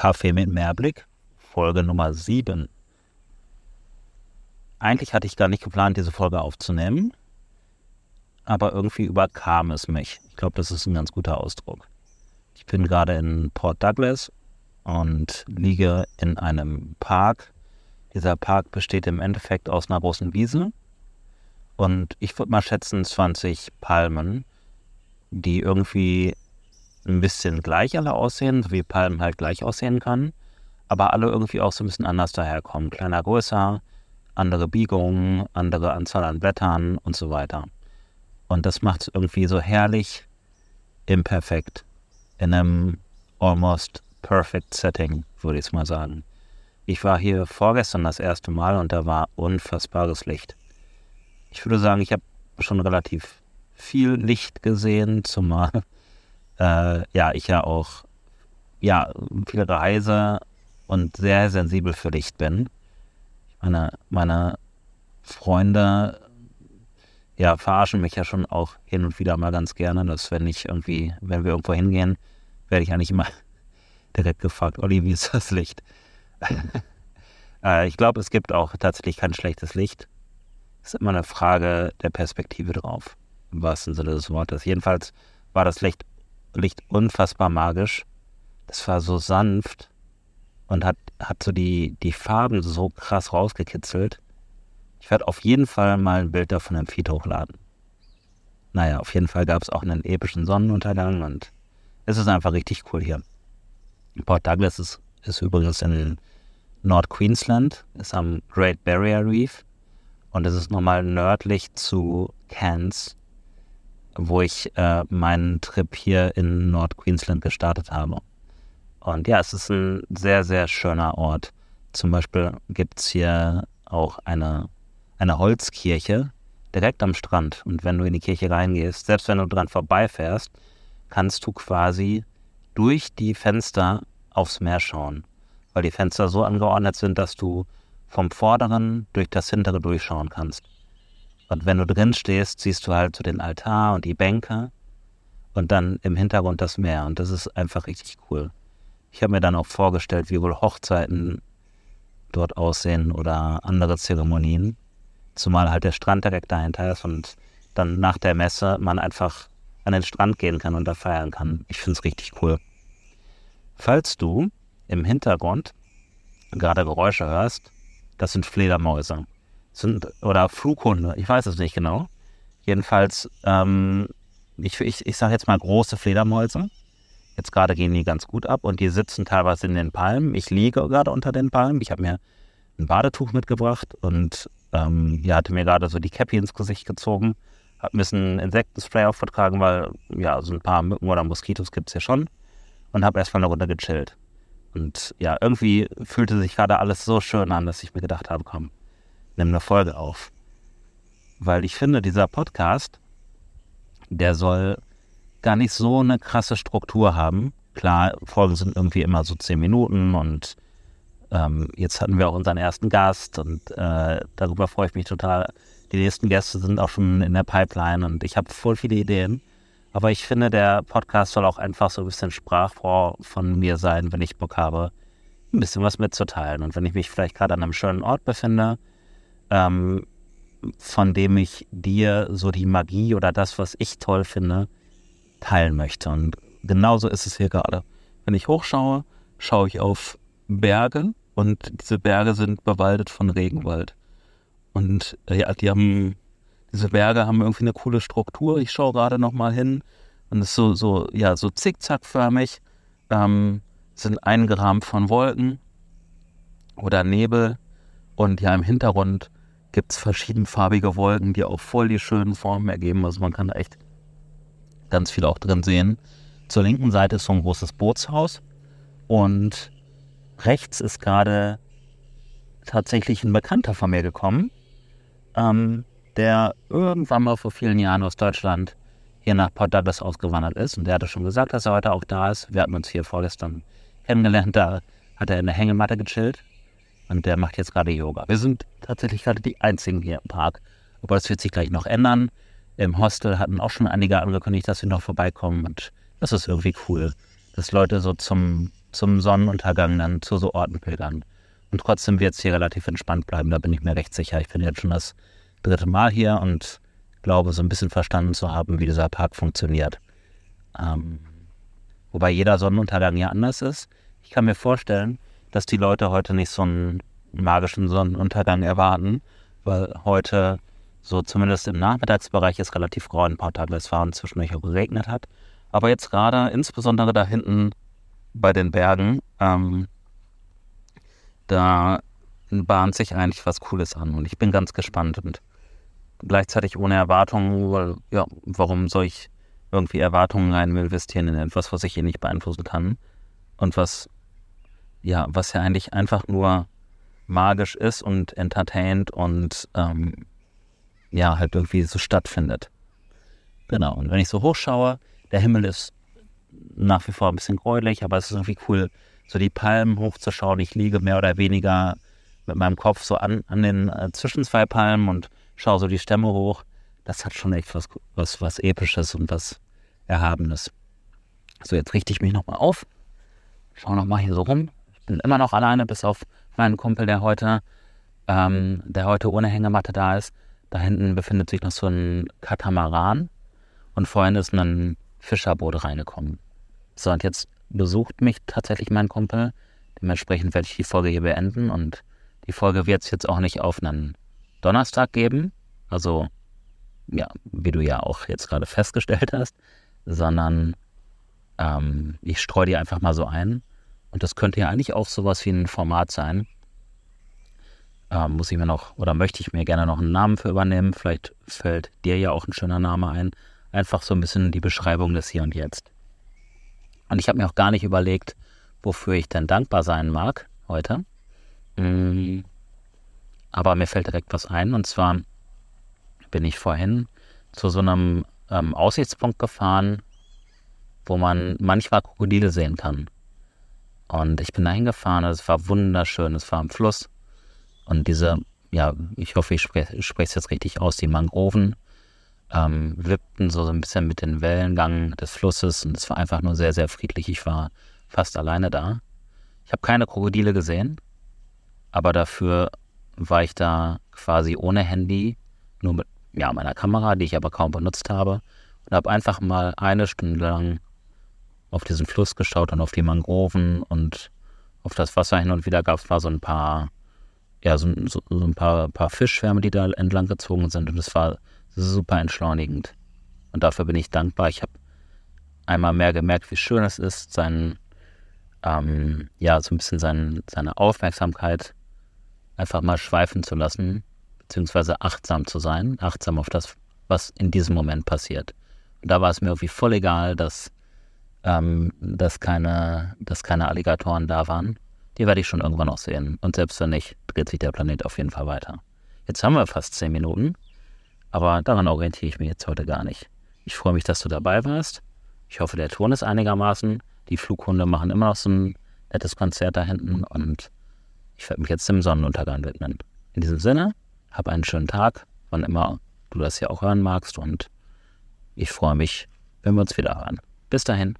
Kaffee mit Mehrblick, Folge Nummer 7. Eigentlich hatte ich gar nicht geplant, diese Folge aufzunehmen, aber irgendwie überkam es mich. Ich glaube, das ist ein ganz guter Ausdruck. Ich bin gerade in Port Douglas und liege in einem Park. Dieser Park besteht im Endeffekt aus einer großen Wiese und ich würde mal schätzen 20 Palmen, die irgendwie ein bisschen gleich alle aussehen, so wie Palmen halt gleich aussehen kann, aber alle irgendwie auch so ein bisschen anders daherkommen. Kleiner, größer, andere Biegungen, andere Anzahl an Blättern und so weiter. Und das macht es irgendwie so herrlich imperfekt in einem almost perfect setting, würde ich mal sagen. Ich war hier vorgestern das erste Mal und da war unfassbares Licht. Ich würde sagen, ich habe schon relativ viel Licht gesehen, zumal äh, ja, ich ja auch ja, viel reise und sehr sensibel für Licht bin. Meine, meine Freunde ja, verarschen mich ja schon auch hin und wieder mal ganz gerne, dass wenn ich irgendwie, wenn wir irgendwo hingehen, werde ich eigentlich immer direkt gefragt, Olli, wie ist das Licht? äh, ich glaube, es gibt auch tatsächlich kein schlechtes Licht. Es ist immer eine Frage der Perspektive drauf, im wahrsten Sinne des Wortes. Jedenfalls war das Licht Licht unfassbar magisch. Das war so sanft und hat, hat so die, die Farben so krass rausgekitzelt. Ich werde auf jeden Fall mal ein Bild davon im Feed hochladen. Naja, auf jeden Fall gab es auch einen epischen Sonnenuntergang und es ist einfach richtig cool hier. Port Douglas ist, ist übrigens in Nord-Queensland, ist am Great Barrier Reef und es ist nochmal nördlich zu Cairns wo ich äh, meinen Trip hier in Nord-Queensland gestartet habe. Und ja, es ist ein sehr, sehr schöner Ort. Zum Beispiel gibt es hier auch eine, eine Holzkirche direkt am Strand. Und wenn du in die Kirche reingehst, selbst wenn du dran vorbeifährst, kannst du quasi durch die Fenster aufs Meer schauen. Weil die Fenster so angeordnet sind, dass du vom vorderen durch das hintere durchschauen kannst. Und wenn du drin stehst, siehst du halt so den Altar und die Bänke und dann im Hintergrund das Meer. Und das ist einfach richtig cool. Ich habe mir dann auch vorgestellt, wie wohl Hochzeiten dort aussehen oder andere Zeremonien. Zumal halt der Strand direkt dahinter ist und dann nach der Messe man einfach an den Strand gehen kann und da feiern kann. Ich finde es richtig cool. Falls du im Hintergrund gerade Geräusche hörst, das sind Fledermäuse sind, oder Flughunde, ich weiß es nicht genau. Jedenfalls, ähm, ich, ich, ich sage jetzt mal große Fledermäuse. Jetzt gerade gehen die ganz gut ab und die sitzen teilweise in den Palmen. Ich liege gerade unter den Palmen. Ich habe mir ein Badetuch mitgebracht und ähm, ja, hatte mir gerade so die Cappy ins Gesicht gezogen. Habe ein bisschen Insektenspray aufgetragen, weil ja, so ein paar Mücken oder Moskitos gibt es hier schon. Und habe erstmal eine Runde gechillt. Und ja, irgendwie fühlte sich gerade alles so schön an, dass ich mir gedacht habe, komm, nimm eine Folge auf. Weil ich finde, dieser Podcast, der soll gar nicht so eine krasse Struktur haben. Klar, Folgen sind irgendwie immer so zehn Minuten und ähm, jetzt hatten wir auch unseren ersten Gast und äh, darüber freue ich mich total. Die nächsten Gäste sind auch schon in der Pipeline und ich habe voll viele Ideen. Aber ich finde, der Podcast soll auch einfach so ein bisschen Sprachrohr von mir sein, wenn ich Bock habe, ein bisschen was mitzuteilen. Und wenn ich mich vielleicht gerade an einem schönen Ort befinde, ähm, von dem ich dir so die Magie oder das, was ich toll finde, teilen möchte. Und genauso ist es hier gerade. Wenn ich hochschaue, schaue ich auf Berge und diese Berge sind bewaldet von Regenwald. Und äh, ja, die haben, diese Berge haben irgendwie eine coole Struktur. Ich schaue gerade nochmal hin und es ist so, so, ja, so zickzackförmig, ähm, sind eingerahmt von Wolken oder Nebel und ja, im Hintergrund gibt es verschiedenfarbige Wolken, die auch voll die schönen Formen ergeben. Also man kann da echt ganz viel auch drin sehen. Zur linken Seite ist so ein großes Bootshaus und rechts ist gerade tatsächlich ein Bekannter von mir gekommen, ähm, der irgendwann mal vor vielen Jahren aus Deutschland hier nach Port Douglas ausgewandert ist. Und der hatte schon gesagt, dass er heute auch da ist. Wir hatten uns hier vorgestern kennengelernt. Da hat er in der Hängematte gechillt. Und der macht jetzt gerade Yoga. Wir sind tatsächlich gerade die Einzigen hier im Park. Aber das wird sich gleich noch ändern. Im Hostel hatten auch schon einige angekündigt, dass sie noch vorbeikommen. Und das ist irgendwie cool, dass Leute so zum zum Sonnenuntergang dann zu so Orten pilgern. Und trotzdem wird es hier relativ entspannt bleiben, da bin ich mir recht sicher. Ich bin jetzt schon das dritte Mal hier und glaube, so ein bisschen verstanden zu haben, wie dieser Park funktioniert. Ähm, wobei jeder Sonnenuntergang ja anders ist. Ich kann mir vorstellen, dass die Leute heute nicht so einen magischen Sonnenuntergang erwarten, weil heute so zumindest im Nachmittagsbereich es relativ grau in Portugal war und zwischendurch auch geregnet hat. Aber jetzt gerade, insbesondere da hinten bei den Bergen, ähm, da bahnt sich eigentlich was Cooles an und ich bin ganz gespannt und gleichzeitig ohne Erwartungen, weil, ja, warum soll ich irgendwie Erwartungen rein investieren in etwas, was ich eh nicht beeinflussen kann und was, ja, was ja eigentlich einfach nur magisch ist und entertaint und ähm, ja, halt irgendwie so stattfindet. Genau, und wenn ich so hochschaue, der Himmel ist nach wie vor ein bisschen gräulich, aber es ist irgendwie cool, so die Palmen hochzuschauen. Ich liege mehr oder weniger mit meinem Kopf so an, an den äh, zwischen zwei Palmen und schaue so die Stämme hoch. Das hat schon echt was, was, was Episches und was Erhabenes. So, jetzt richte ich mich nochmal auf. Schau nochmal hier so rum. Bin immer noch alleine, bis auf meinen Kumpel, der heute, ähm, der heute ohne Hängematte da ist. Da hinten befindet sich noch so ein Katamaran. Und vorhin ist ein Fischerboot reingekommen. So, und jetzt besucht mich tatsächlich mein Kumpel. Dementsprechend werde ich die Folge hier beenden und die Folge wird es jetzt auch nicht auf einen Donnerstag geben, also ja, wie du ja auch jetzt gerade festgestellt hast, sondern ähm, ich streue die einfach mal so ein. Und das könnte ja eigentlich auch sowas wie ein Format sein. Ähm, muss ich mir noch oder möchte ich mir gerne noch einen Namen für übernehmen. Vielleicht fällt dir ja auch ein schöner Name ein. Einfach so ein bisschen die Beschreibung des Hier und Jetzt. Und ich habe mir auch gar nicht überlegt, wofür ich denn dankbar sein mag heute. Mhm. Aber mir fällt direkt was ein. Und zwar bin ich vorhin zu so einem ähm, Aussichtspunkt gefahren, wo man manchmal Krokodile sehen kann. Und ich bin da hingefahren, es war wunderschön, es war am Fluss. Und diese, ja, ich hoffe, ich spreche es jetzt richtig aus, die Mangroven ähm, wippten so, so ein bisschen mit dem Wellengang des Flusses und es war einfach nur sehr, sehr friedlich. Ich war fast alleine da. Ich habe keine Krokodile gesehen, aber dafür war ich da quasi ohne Handy, nur mit ja, meiner Kamera, die ich aber kaum benutzt habe, und habe einfach mal eine Stunde lang auf diesen Fluss geschaut und auf die Mangroven und auf das Wasser hin und wieder gab es mal so ein paar, ja, so, so, so ein paar, paar Fischschwärme, die da entlang gezogen sind und es war super entschleunigend. Und dafür bin ich dankbar. Ich habe einmal mehr gemerkt, wie schön es ist, sein, ähm, ja, so ein bisschen sein, seine Aufmerksamkeit einfach mal schweifen zu lassen, beziehungsweise achtsam zu sein, achtsam auf das, was in diesem Moment passiert. Und da war es mir irgendwie voll egal, dass, ähm, dass, keine, dass keine Alligatoren da waren. Die werde ich schon irgendwann noch sehen. Und selbst wenn nicht, dreht sich der Planet auf jeden Fall weiter. Jetzt haben wir fast zehn Minuten, aber daran orientiere ich mich jetzt heute gar nicht. Ich freue mich, dass du dabei warst. Ich hoffe, der Ton ist einigermaßen. Die Flughunde machen immer noch so ein nettes Konzert da hinten und ich werde mich jetzt dem Sonnenuntergang widmen. In diesem Sinne, hab einen schönen Tag, wann immer du das hier auch hören magst und ich freue mich, wenn wir uns wieder hören. Bis dahin.